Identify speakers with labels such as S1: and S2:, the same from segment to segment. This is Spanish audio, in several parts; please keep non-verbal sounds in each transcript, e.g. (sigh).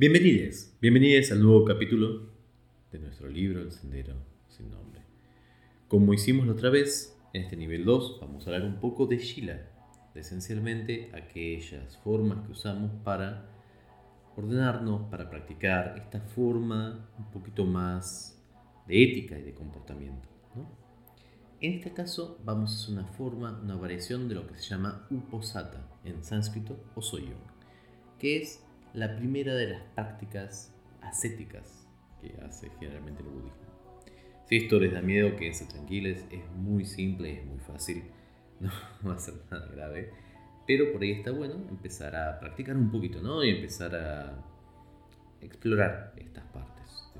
S1: Bienvenidos, bienvenidos al nuevo capítulo de nuestro libro El Sendero Sin Nombre. Como hicimos la otra vez, en este nivel 2 vamos a hablar un poco de Shila, esencialmente aquellas formas que usamos para ordenarnos, para practicar esta forma un poquito más de ética y de comportamiento. En este caso vamos a hacer una forma, una variación de lo que se llama Uposata en sánscrito o Soyong, que es la primera de las prácticas ascéticas que hace generalmente el budismo. Si esto les da miedo, quédense tranquilos, es muy simple, es muy fácil, (laughs) no va a ser nada grave, pero por ahí está bueno empezar a practicar un poquito, ¿no? Y empezar a explorar estas partes.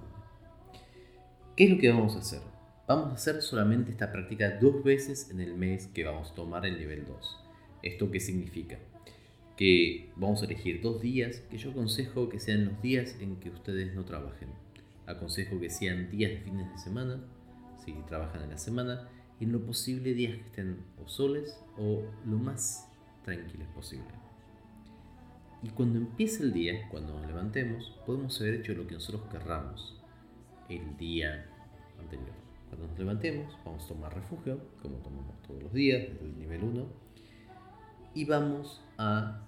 S1: ¿Qué es lo que vamos a hacer? Vamos a hacer solamente esta práctica dos veces en el mes que vamos a tomar el nivel 2. ¿Esto qué significa? Que vamos a elegir dos días que yo aconsejo que sean los días en que ustedes no trabajen. Aconsejo que sean días de fines de semana, si trabajan en la semana, y en lo posible días que estén o soles o lo más tranquilos posible. Y cuando empiece el día, cuando nos levantemos, podemos haber hecho lo que nosotros querramos el día anterior. Cuando nos levantemos, vamos a tomar refugio, como tomamos todos los días, desde el nivel 1, y vamos a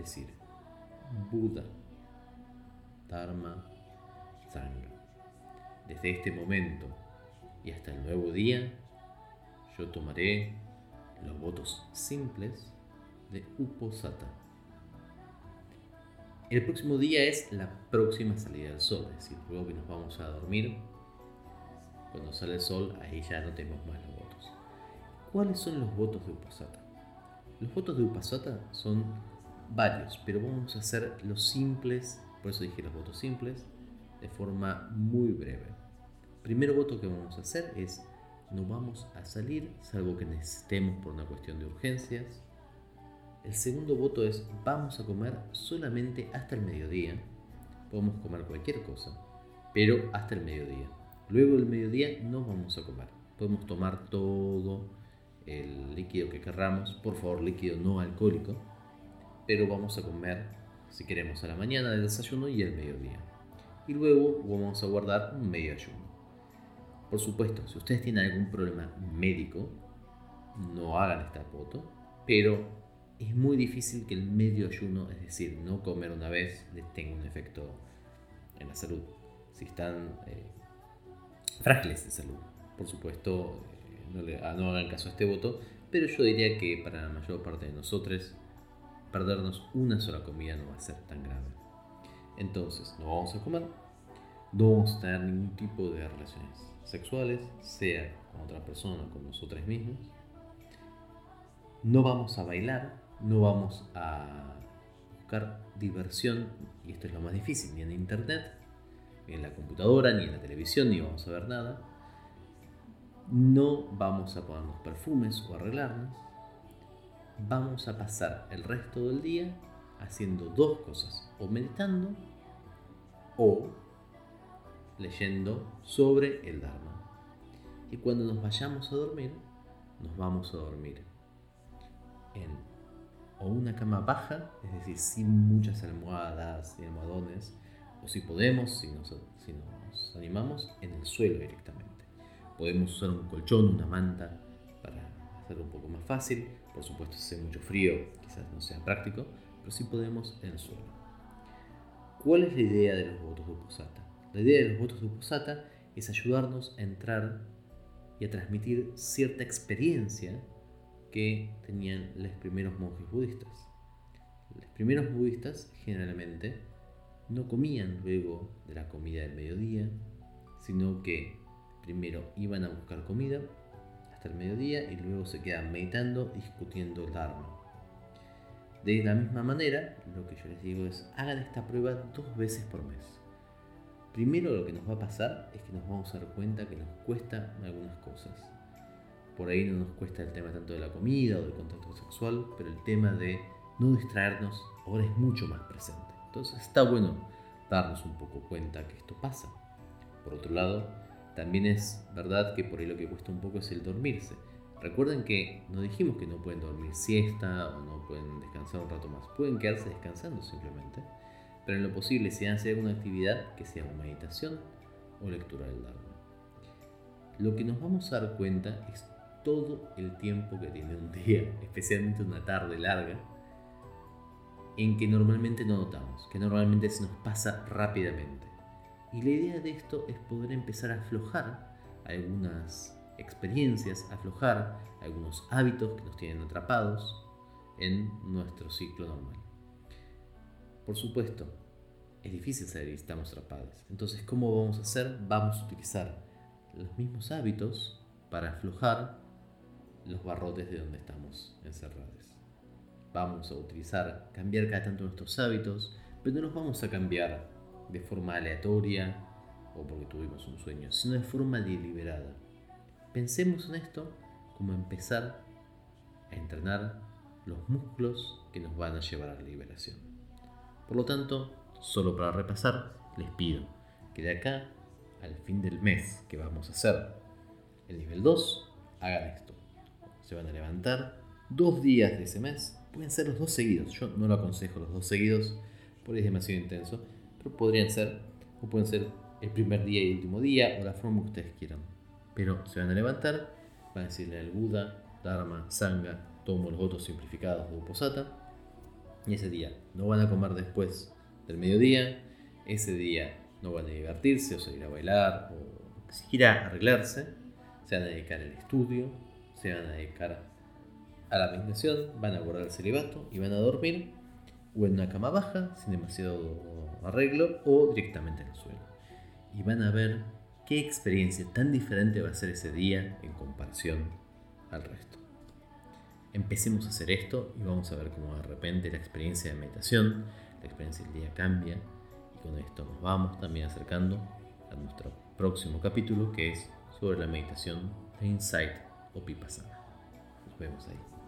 S1: decir Buda, Dharma, Sangha. Desde este momento y hasta el nuevo día, yo tomaré los votos simples de Uposata. El próximo día es la próxima salida del sol, es decir, luego que nos vamos a dormir, cuando sale el sol, ahí ya no tenemos más los votos. ¿Cuáles son los votos de Upasata? Los votos de Upasata son varios, pero vamos a hacer los simples, por eso dije los votos simples, de forma muy breve. Primer voto que vamos a hacer es no vamos a salir salvo que necesitemos por una cuestión de urgencias. El segundo voto es vamos a comer solamente hasta el mediodía. Podemos comer cualquier cosa, pero hasta el mediodía. Luego del mediodía no vamos a comer. Podemos tomar todo el líquido que querramos, por favor líquido no alcohólico, pero vamos a comer si queremos a la mañana del desayuno y el mediodía. Y luego vamos a guardar un medio ayuno. Por supuesto, si ustedes tienen algún problema médico, no hagan esta foto, pero es muy difícil que el medio ayuno, es decir, no comer una vez, les tenga un efecto en la salud. Si están eh, frágiles de salud. Por supuesto, eh, no, le, ah, no hagan caso a este voto, pero yo diría que para la mayor parte de nosotros, perdernos una sola comida no va a ser tan grave. Entonces, no vamos a comer, no vamos a tener ningún tipo de relaciones sexuales, sea con otra persona o con nosotros mismos. No vamos a bailar, no vamos a buscar diversión, y esto es lo más difícil, ni en internet, en la computadora, ni en la televisión, ni vamos a ver nada. No vamos a ponernos perfumes o arreglarnos. Vamos a pasar el resto del día haciendo dos cosas, o meditando o leyendo sobre el Dharma. Y cuando nos vayamos a dormir, nos vamos a dormir en o una cama baja, es decir, sin muchas almohadas y almohadones, o si podemos, si nos, si nos animamos, en el suelo directamente. Podemos usar un colchón, una manta para hacerlo un poco más fácil. Por supuesto, si hace mucho frío, quizás no sea práctico, pero sí podemos en el suelo. ¿Cuál es la idea de los votos de Uposata? La idea de los votos de Uposata es ayudarnos a entrar y a transmitir cierta experiencia que tenían los primeros monjes budistas. Los primeros budistas generalmente no comían luego de la comida del mediodía, sino que primero iban a buscar comida hasta el mediodía y luego se quedan meditando, discutiendo el Dharma. De la misma manera, lo que yo les digo es, hagan esta prueba dos veces por mes. Primero lo que nos va a pasar es que nos vamos a dar cuenta que nos cuesta algunas cosas. Por ahí no nos cuesta el tema tanto de la comida o del contacto sexual, pero el tema de no distraernos ahora es mucho más presente. Entonces está bueno darnos un poco cuenta que esto pasa. Por otro lado, también es verdad que por ahí lo que cuesta un poco es el dormirse. Recuerden que no dijimos que no pueden dormir siesta o no pueden descansar un rato más. Pueden quedarse descansando simplemente. pero en lo posible si hacer alguna actividad que sea meditación o lectura del Dharma. Lo que nos vamos a dar cuenta es todo el tiempo que tiene un (laughs) día, especialmente una tarde larga, en que normalmente no notamos, que normalmente se nos pasa rápidamente. Y la idea de esto es poder empezar a aflojar algunas experiencias, aflojar algunos hábitos que nos tienen atrapados en nuestro ciclo normal. Por supuesto, es difícil saber si estamos atrapados. Entonces, ¿cómo vamos a hacer? Vamos a utilizar los mismos hábitos para aflojar los barrotes de donde estamos encerrados. Vamos a utilizar, cambiar cada tanto nuestros hábitos, pero no los vamos a cambiar de forma aleatoria o porque tuvimos un sueño, sino de forma deliberada. Pensemos en esto como empezar a entrenar los músculos que nos van a llevar a la liberación. Por lo tanto, solo para repasar, les pido que de acá al fin del mes que vamos a hacer el nivel 2, hagan esto. Se van a levantar dos días de ese mes. Pueden ser los dos seguidos. Yo no lo aconsejo los dos seguidos porque es demasiado intenso. Pero podrían ser, o pueden ser el primer día y el último día, o la forma que ustedes quieran. Pero se van a levantar, van a decirle al Buda, Dharma, Sangha, tomo los votos simplificados de Uposata. Y ese día no van a comer después del mediodía. Ese día no van a divertirse o salir a bailar o siquiera arreglarse. Se van a dedicar al estudio, se van a dedicar a la meditación, van a guardar el celibato y van a dormir o en una cama baja, sin demasiado arreglo, o directamente en el suelo. Y van a ver qué experiencia tan diferente va a ser ese día en comparación al resto. Empecemos a hacer esto y vamos a ver cómo de repente la experiencia de meditación, la experiencia del día cambia y con esto nos vamos también acercando a nuestro próximo capítulo que es sobre la meditación de Insight o Vipassana. Nos vemos ahí.